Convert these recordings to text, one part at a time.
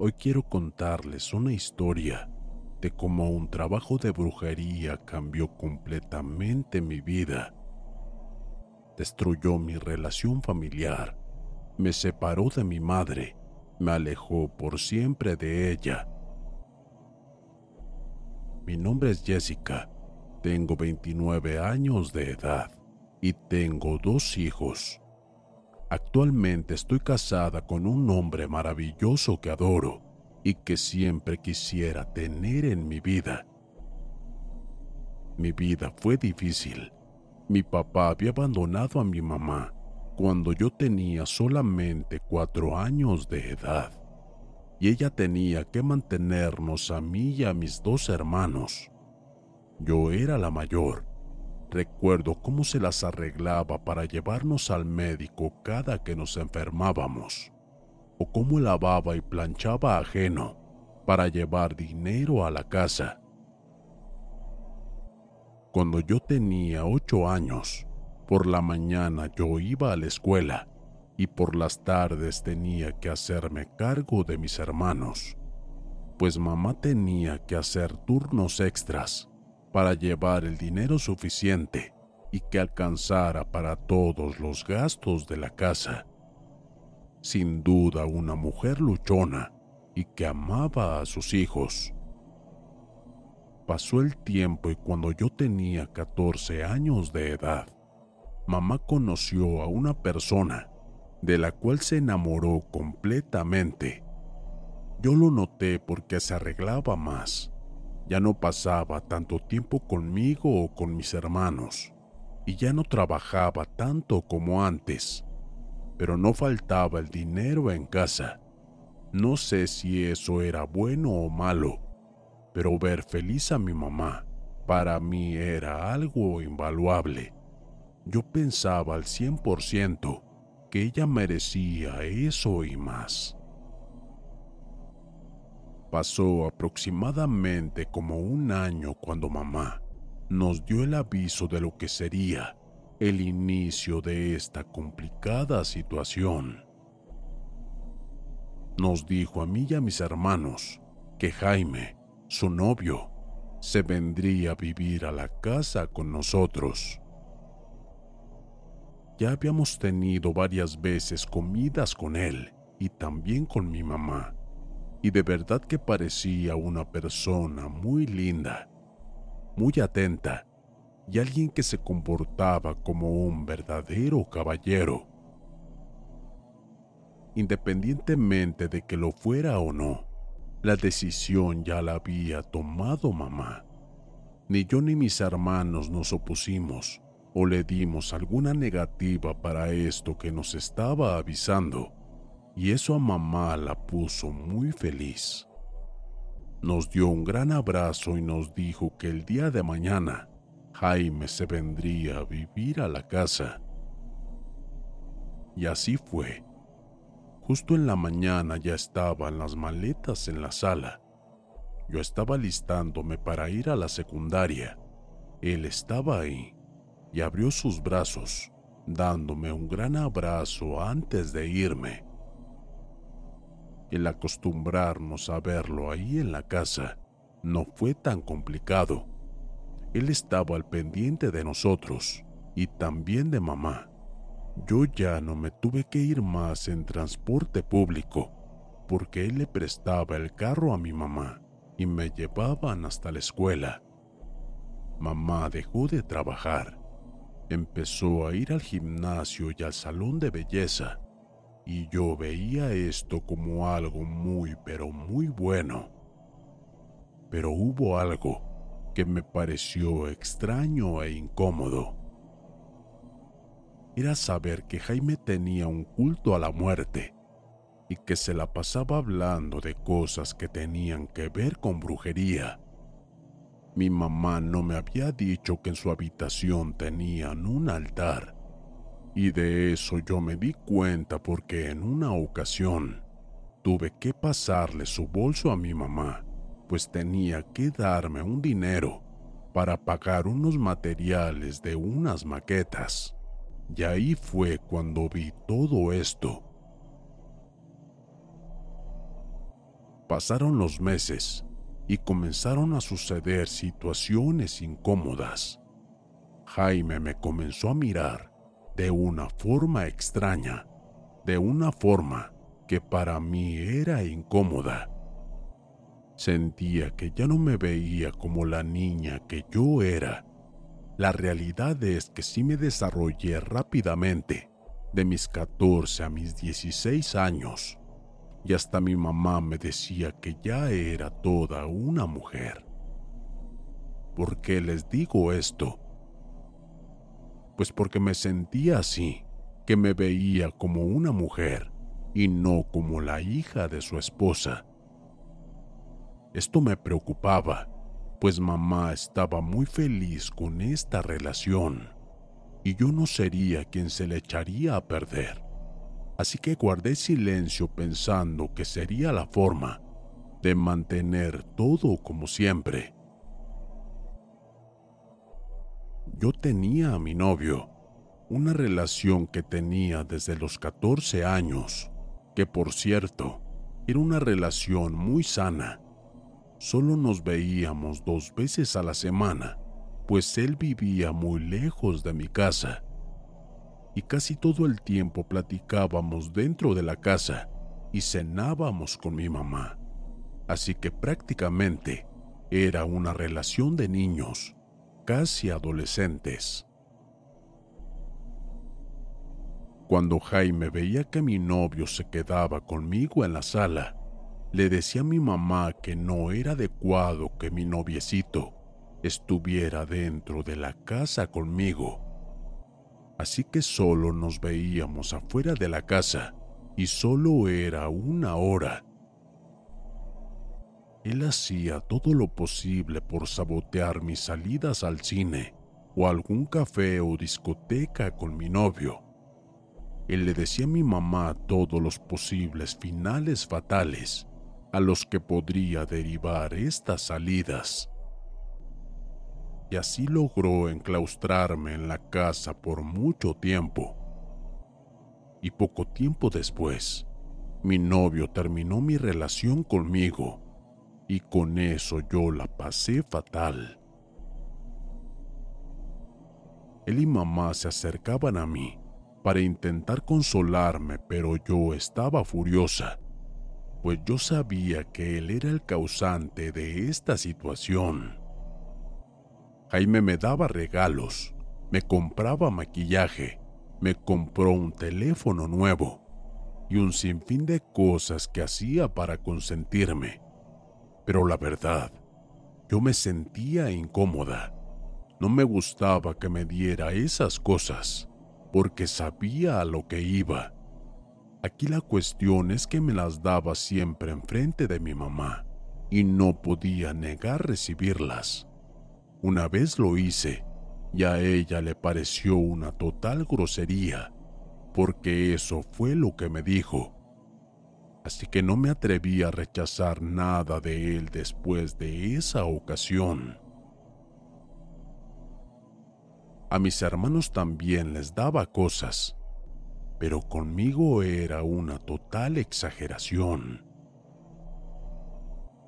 Hoy quiero contarles una historia de cómo un trabajo de brujería cambió completamente mi vida. Destruyó mi relación familiar, me separó de mi madre, me alejó por siempre de ella. Mi nombre es Jessica, tengo 29 años de edad y tengo dos hijos. Actualmente estoy casada con un hombre maravilloso que adoro y que siempre quisiera tener en mi vida. Mi vida fue difícil. Mi papá había abandonado a mi mamá cuando yo tenía solamente cuatro años de edad y ella tenía que mantenernos a mí y a mis dos hermanos. Yo era la mayor Recuerdo cómo se las arreglaba para llevarnos al médico cada que nos enfermábamos, o cómo lavaba y planchaba ajeno para llevar dinero a la casa. Cuando yo tenía ocho años, por la mañana yo iba a la escuela y por las tardes tenía que hacerme cargo de mis hermanos, pues mamá tenía que hacer turnos extras para llevar el dinero suficiente y que alcanzara para todos los gastos de la casa. Sin duda una mujer luchona y que amaba a sus hijos. Pasó el tiempo y cuando yo tenía 14 años de edad, mamá conoció a una persona de la cual se enamoró completamente. Yo lo noté porque se arreglaba más ya no pasaba tanto tiempo conmigo o con mis hermanos, y ya no trabajaba tanto como antes, pero no faltaba el dinero en casa. No sé si eso era bueno o malo, pero ver feliz a mi mamá para mí era algo invaluable. Yo pensaba al 100% que ella merecía eso y más. Pasó aproximadamente como un año cuando mamá nos dio el aviso de lo que sería el inicio de esta complicada situación. Nos dijo a mí y a mis hermanos que Jaime, su novio, se vendría a vivir a la casa con nosotros. Ya habíamos tenido varias veces comidas con él y también con mi mamá y de verdad que parecía una persona muy linda, muy atenta y alguien que se comportaba como un verdadero caballero. Independientemente de que lo fuera o no, la decisión ya la había tomado mamá. Ni yo ni mis hermanos nos opusimos o le dimos alguna negativa para esto que nos estaba avisando y eso a mamá la puso muy feliz. Nos dio un gran abrazo y nos dijo que el día de mañana Jaime se vendría a vivir a la casa. Y así fue. Justo en la mañana ya estaban las maletas en la sala. Yo estaba listándome para ir a la secundaria. Él estaba ahí y abrió sus brazos, dándome un gran abrazo antes de irme. El acostumbrarnos a verlo ahí en la casa no fue tan complicado. Él estaba al pendiente de nosotros y también de mamá. Yo ya no me tuve que ir más en transporte público porque él le prestaba el carro a mi mamá y me llevaban hasta la escuela. Mamá dejó de trabajar, empezó a ir al gimnasio y al salón de belleza y yo veía esto como algo muy pero muy bueno. Pero hubo algo que me pareció extraño e incómodo era saber que Jaime tenía un culto a la muerte y que se la pasaba hablando de cosas que tenían que ver con brujería. Mi mamá no me había dicho que en su habitación tenían un altar, y de eso yo me di cuenta porque en una ocasión tuve que pasarle su bolso a mi mamá, pues tenía que darme un dinero para pagar unos materiales de unas maquetas. Y ahí fue cuando vi todo esto. Pasaron los meses y comenzaron a suceder situaciones incómodas. Jaime me comenzó a mirar de una forma extraña, de una forma que para mí era incómoda. Sentía que ya no me veía como la niña que yo era la realidad es que sí me desarrollé rápidamente, de mis 14 a mis 16 años, y hasta mi mamá me decía que ya era toda una mujer. ¿Por qué les digo esto? Pues porque me sentía así, que me veía como una mujer y no como la hija de su esposa. Esto me preocupaba pues mamá estaba muy feliz con esta relación y yo no sería quien se le echaría a perder. Así que guardé silencio pensando que sería la forma de mantener todo como siempre. Yo tenía a mi novio, una relación que tenía desde los 14 años, que por cierto, era una relación muy sana Solo nos veíamos dos veces a la semana, pues él vivía muy lejos de mi casa. Y casi todo el tiempo platicábamos dentro de la casa y cenábamos con mi mamá. Así que prácticamente era una relación de niños, casi adolescentes. Cuando Jaime veía que mi novio se quedaba conmigo en la sala, le decía a mi mamá que no era adecuado que mi noviecito estuviera dentro de la casa conmigo. Así que solo nos veíamos afuera de la casa y solo era una hora. Él hacía todo lo posible por sabotear mis salidas al cine o algún café o discoteca con mi novio. Él le decía a mi mamá todos los posibles finales fatales a los que podría derivar estas salidas. Y así logró enclaustrarme en la casa por mucho tiempo. Y poco tiempo después, mi novio terminó mi relación conmigo y con eso yo la pasé fatal. Él y mamá se acercaban a mí para intentar consolarme, pero yo estaba furiosa pues yo sabía que él era el causante de esta situación. Jaime me daba regalos, me compraba maquillaje, me compró un teléfono nuevo y un sinfín de cosas que hacía para consentirme. Pero la verdad, yo me sentía incómoda. No me gustaba que me diera esas cosas, porque sabía a lo que iba Aquí la cuestión es que me las daba siempre enfrente de mi mamá y no podía negar recibirlas. Una vez lo hice y a ella le pareció una total grosería, porque eso fue lo que me dijo. Así que no me atreví a rechazar nada de él después de esa ocasión. A mis hermanos también les daba cosas, pero conmigo era una total exageración.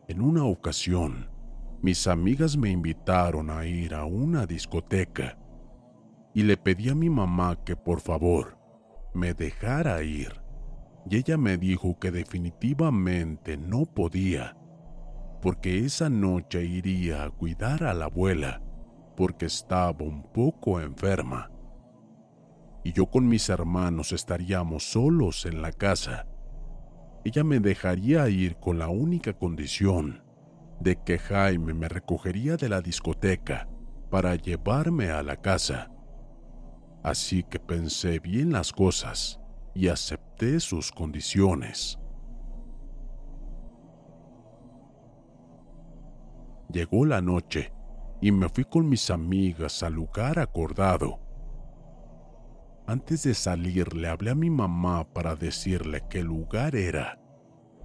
En una ocasión, mis amigas me invitaron a ir a una discoteca y le pedí a mi mamá que por favor me dejara ir. Y ella me dijo que definitivamente no podía, porque esa noche iría a cuidar a la abuela porque estaba un poco enferma. Y yo con mis hermanos estaríamos solos en la casa. Ella me dejaría ir con la única condición de que Jaime me recogería de la discoteca para llevarme a la casa. Así que pensé bien las cosas y acepté sus condiciones. Llegó la noche y me fui con mis amigas al lugar acordado. Antes de salir le hablé a mi mamá para decirle qué lugar era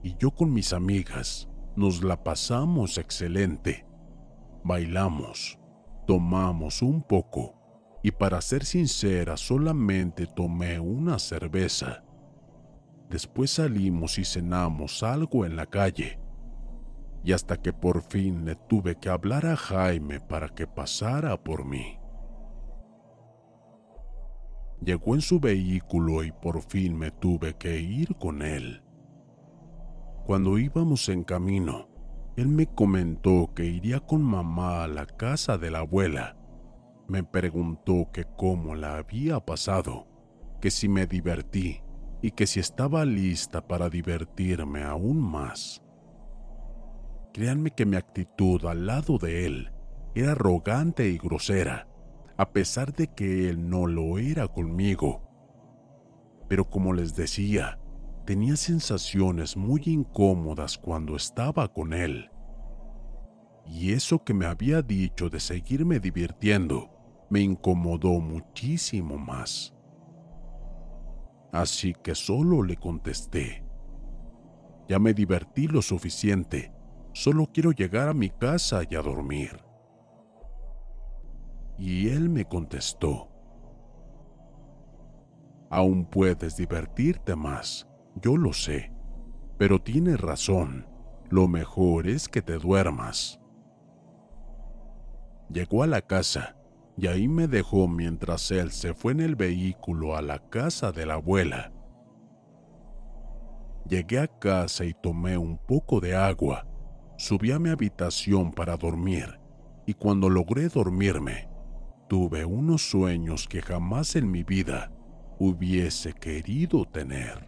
y yo con mis amigas nos la pasamos excelente. Bailamos, tomamos un poco y para ser sincera solamente tomé una cerveza. Después salimos y cenamos algo en la calle y hasta que por fin le tuve que hablar a Jaime para que pasara por mí. Llegó en su vehículo y por fin me tuve que ir con él. Cuando íbamos en camino, él me comentó que iría con mamá a la casa de la abuela. Me preguntó que cómo la había pasado, que si me divertí y que si estaba lista para divertirme aún más. Créanme que mi actitud al lado de él era arrogante y grosera, a pesar de que él no lo era conmigo. Pero como les decía, tenía sensaciones muy incómodas cuando estaba con él. Y eso que me había dicho de seguirme divirtiendo me incomodó muchísimo más. Así que solo le contesté. Ya me divertí lo suficiente Solo quiero llegar a mi casa y a dormir. Y él me contestó, Aún puedes divertirte más, yo lo sé, pero tienes razón, lo mejor es que te duermas. Llegó a la casa y ahí me dejó mientras él se fue en el vehículo a la casa de la abuela. Llegué a casa y tomé un poco de agua Subí a mi habitación para dormir y cuando logré dormirme, tuve unos sueños que jamás en mi vida hubiese querido tener.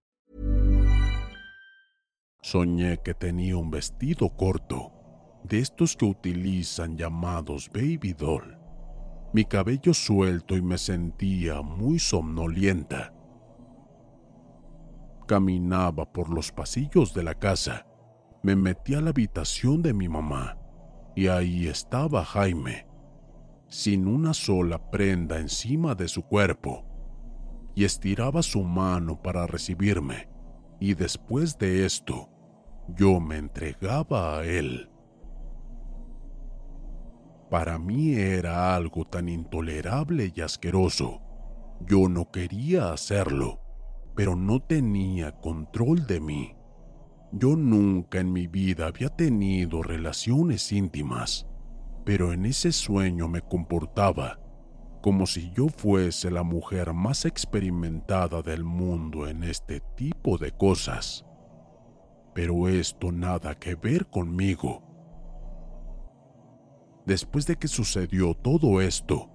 Soñé que tenía un vestido corto, de estos que utilizan llamados baby doll. Mi cabello suelto y me sentía muy somnolienta. Caminaba por los pasillos de la casa. Me metí a la habitación de mi mamá y ahí estaba Jaime, sin una sola prenda encima de su cuerpo, y estiraba su mano para recibirme, y después de esto, yo me entregaba a él. Para mí era algo tan intolerable y asqueroso Yo no quería hacerlo, pero no tenía control de mí. Yo nunca en mi vida había tenido relaciones íntimas, pero en ese sueño me comportaba como si yo fuese la mujer más experimentada del mundo en este tipo de cosas. Pero esto nada que ver conmigo. Después de que sucedió todo esto,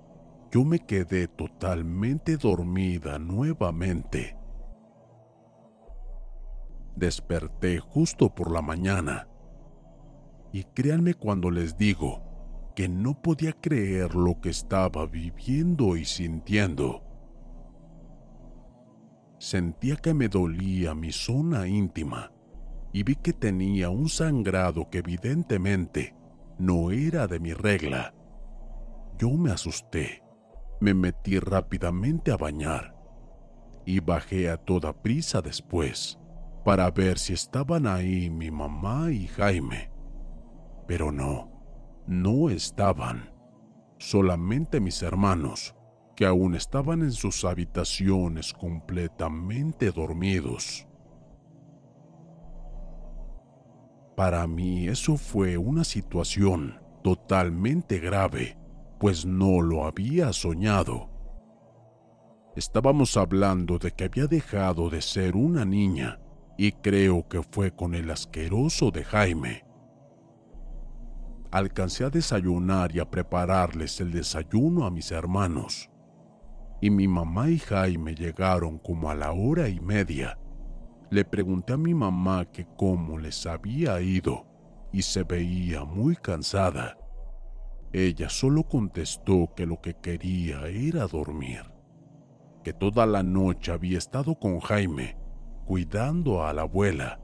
yo me quedé totalmente dormida nuevamente. Desperté justo por la mañana. Y créanme cuando les digo que no podía creer lo que estaba viviendo y sintiendo. Sentía que me dolía mi zona íntima y vi que tenía un sangrado que evidentemente no era de mi regla. Yo me asusté, me metí rápidamente a bañar y bajé a toda prisa después para ver si estaban ahí mi mamá y Jaime. Pero no, no estaban. Solamente mis hermanos, que aún estaban en sus habitaciones completamente dormidos. Para mí eso fue una situación totalmente grave, pues no lo había soñado. Estábamos hablando de que había dejado de ser una niña y creo que fue con el asqueroso de Jaime. Alcancé a desayunar y a prepararles el desayuno a mis hermanos, y mi mamá y Jaime llegaron como a la hora y media le pregunté a mi mamá que cómo les había ido y se veía muy cansada. Ella solo contestó que lo que quería era dormir, que toda la noche había estado con Jaime cuidando a la abuela.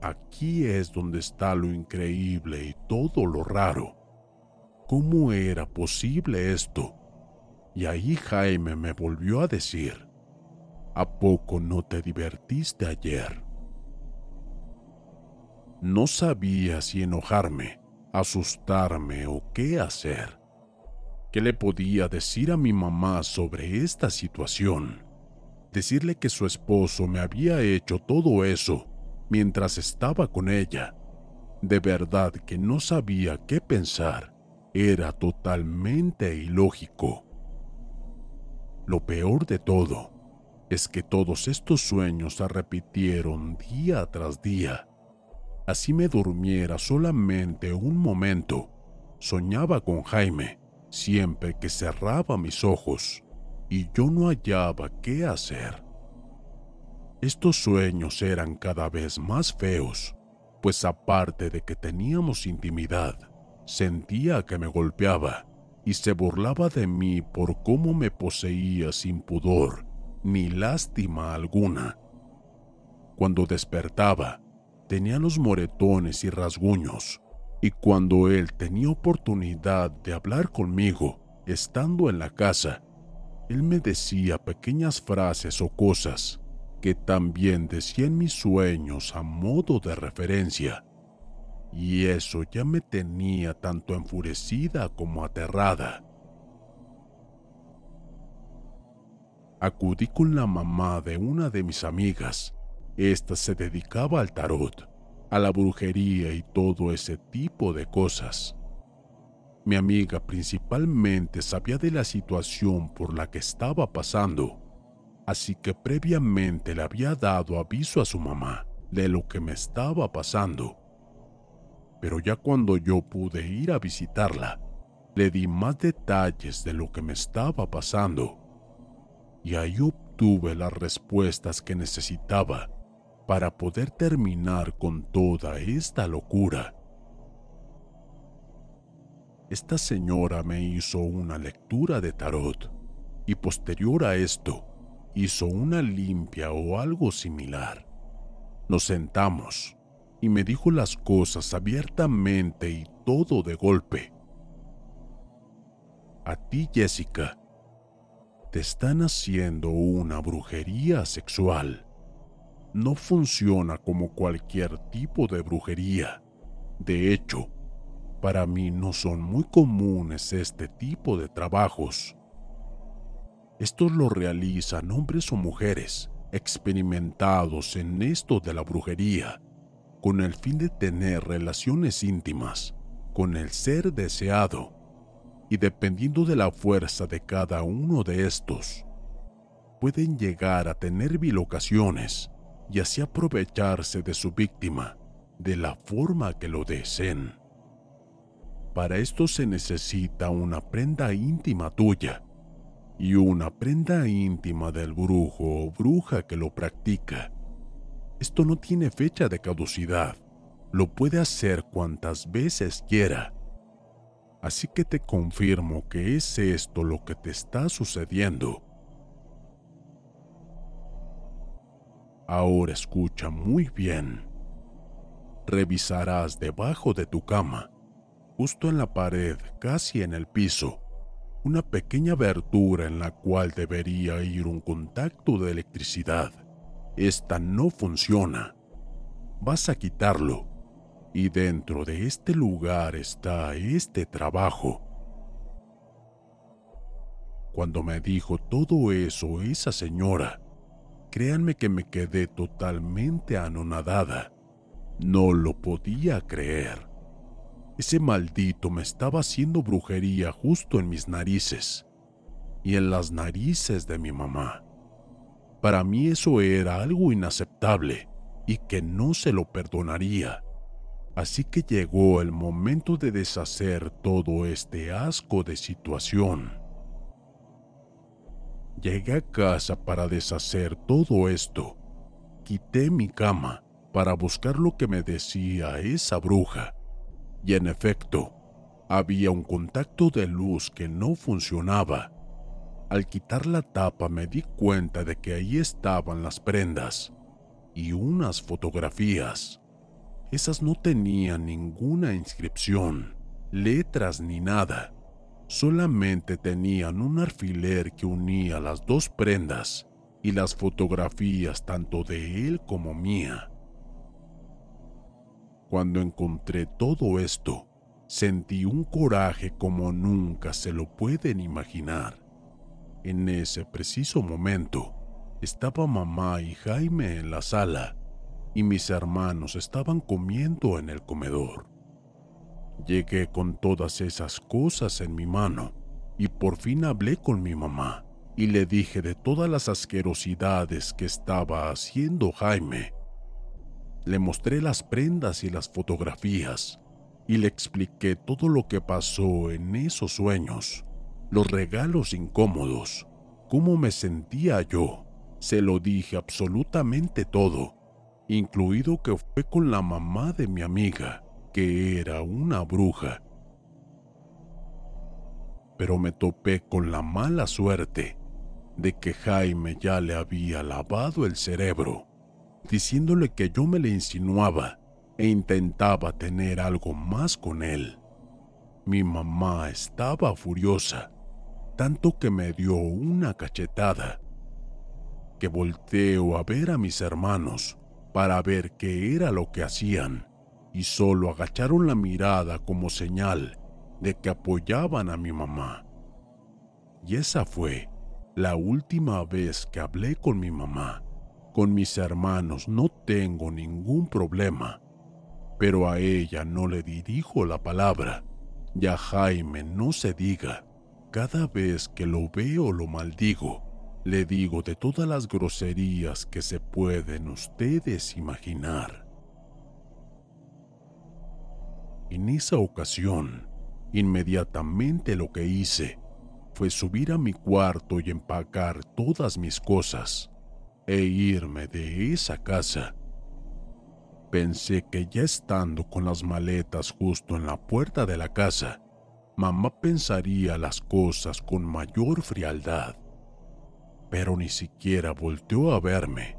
Aquí es donde está lo increíble y todo lo raro. ¿Cómo era posible esto? Y ahí Jaime me volvió a decir, ¿A poco no te divertiste ayer? No sabía si enojarme, asustarme o qué hacer. ¿Qué le podía decir a mi mamá sobre esta situación? Decirle que su esposo me había hecho todo eso mientras estaba con ella. De verdad que no sabía qué pensar. Era totalmente ilógico. Lo peor de todo es que todos estos sueños se repitieron día tras día. Así me durmiera solamente un momento, soñaba con Jaime siempre que cerraba mis ojos y yo no hallaba qué hacer. Estos sueños eran cada vez más feos, pues aparte de que teníamos intimidad, sentía que me golpeaba y se burlaba de mí por cómo me poseía sin pudor ni lástima alguna. Cuando despertaba, tenía los moretones y rasguños, y cuando él tenía oportunidad de hablar conmigo, estando en la casa, él me decía pequeñas frases o cosas que también decía en mis sueños a modo de referencia, y eso ya me tenía tanto enfurecida como aterrada. Acudí con la mamá de una de mis amigas. Esta se dedicaba al tarot, a la brujería y todo ese tipo de cosas. Mi amiga principalmente sabía de la situación por la que estaba pasando, así que previamente le había dado aviso a su mamá de lo que me estaba pasando. Pero ya cuando yo pude ir a visitarla, le di más detalles de lo que me estaba pasando y ahí obtuve las respuestas que necesitaba para poder terminar con toda esta locura. Esta señora me hizo una lectura de tarot y posterior a esto hizo una limpia o algo similar. Nos sentamos y me dijo las cosas abiertamente y todo de golpe. A ti, Jessica, te están haciendo una brujería sexual. No funciona como cualquier tipo de brujería. De hecho, para mí no son muy comunes este tipo de trabajos. Estos lo realizan hombres o mujeres experimentados en esto de la brujería, con el fin de tener relaciones íntimas con el ser deseado, y dependiendo de la fuerza de cada uno de estos, pueden llegar a tener bilocaciones y así aprovecharse de su víctima de la forma que lo deseen. Para esto se necesita una prenda íntima tuya y una prenda íntima del brujo o bruja que lo practica. Esto no tiene fecha de caducidad, lo puede hacer cuantas veces quiera. Así que te confirmo que es esto lo que te está sucediendo. Ahora escucha muy bien. Revisarás debajo de tu cama, justo en la pared, casi en el piso, una pequeña abertura en la cual debería ir un contacto de electricidad. Esta no funciona. Vas a quitarlo. Y dentro de este lugar está este trabajo. Cuando me dijo todo eso esa señora, créanme que me quedé totalmente anonadada. No lo podía creer. Ese maldito me estaba haciendo brujería justo en mis narices y en las narices de mi mamá. Para mí eso era algo inaceptable y que no se lo perdonaría. Así que llegó el momento de deshacer todo este asco de situación. Llegué a casa para deshacer todo esto. Quité mi cama para buscar lo que me decía esa bruja y en efecto, había un contacto de luz que no funcionaba. Al quitar la tapa me di cuenta de que ahí estaban las prendas y unas fotografías. Esas no tenían ninguna inscripción, letras ni nada. Solamente tenían un alfiler que unía las dos prendas y las fotografías tanto de él como mía. Cuando encontré todo esto, sentí un coraje como nunca se lo pueden imaginar. En ese preciso momento, estaba mamá y Jaime en la sala y mis hermanos estaban comiendo en el comedor. Llegué con todas esas cosas en mi mano y por fin hablé con mi mamá y le dije de todas las asquerosidades que estaba haciendo Jaime le mostré las prendas y las fotografías y le expliqué todo lo que pasó en esos sueños, los regalos incómodos, cómo me sentía yo. Se lo dije absolutamente todo, incluido que fue con la mamá de mi amiga, que era una bruja. Pero me topé con la mala suerte de que Jaime ya le había lavado el cerebro diciéndole que yo me le insinuaba e intentaba tener algo más con él. Mi mamá estaba furiosa, tanto que me dio una cachetada, que volteo a ver a mis hermanos para ver qué era lo que hacían, y solo agacharon la mirada como señal de que apoyaban a mi mamá. Y esa fue la última vez que hablé con mi mamá. Con mis hermanos no tengo ningún problema, pero a ella no le dirijo la palabra y a Jaime no se diga. Cada vez que lo veo lo maldigo, le digo de todas las groserías que se pueden ustedes imaginar. En esa ocasión, inmediatamente lo que hice fue subir a mi cuarto y empacar todas mis cosas e irme de esa casa. Pensé que ya estando con las maletas justo en la puerta de la casa, mamá pensaría las cosas con mayor frialdad. Pero ni siquiera volteó a verme,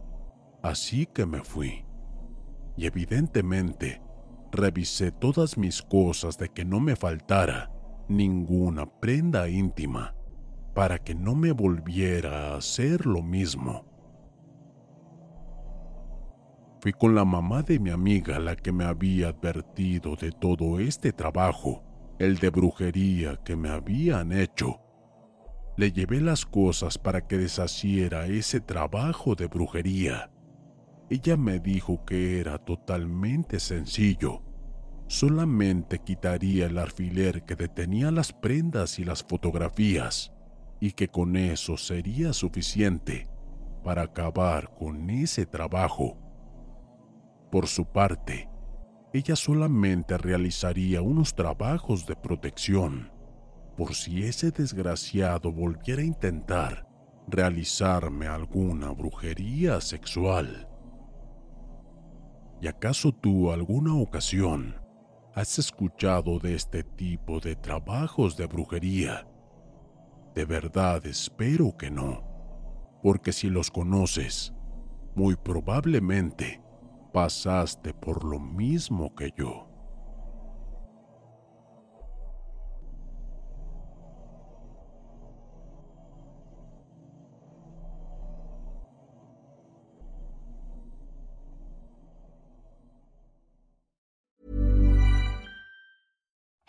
así que me fui. Y evidentemente, revisé todas mis cosas de que no me faltara ninguna prenda íntima para que no me volviera a hacer lo mismo. Fui con la mamá de mi amiga la que me había advertido de todo este trabajo, el de brujería que me habían hecho. Le llevé las cosas para que deshaciera ese trabajo de brujería. Ella me dijo que era totalmente sencillo. Solamente quitaría el alfiler que detenía las prendas y las fotografías y que con eso sería suficiente para acabar con ese trabajo. Por su parte, ella solamente realizaría unos trabajos de protección por si ese desgraciado volviera a intentar realizarme alguna brujería sexual. ¿Y acaso tú alguna ocasión has escuchado de este tipo de trabajos de brujería? De verdad espero que no, porque si los conoces, muy probablemente pasaste por lo mismo que yo.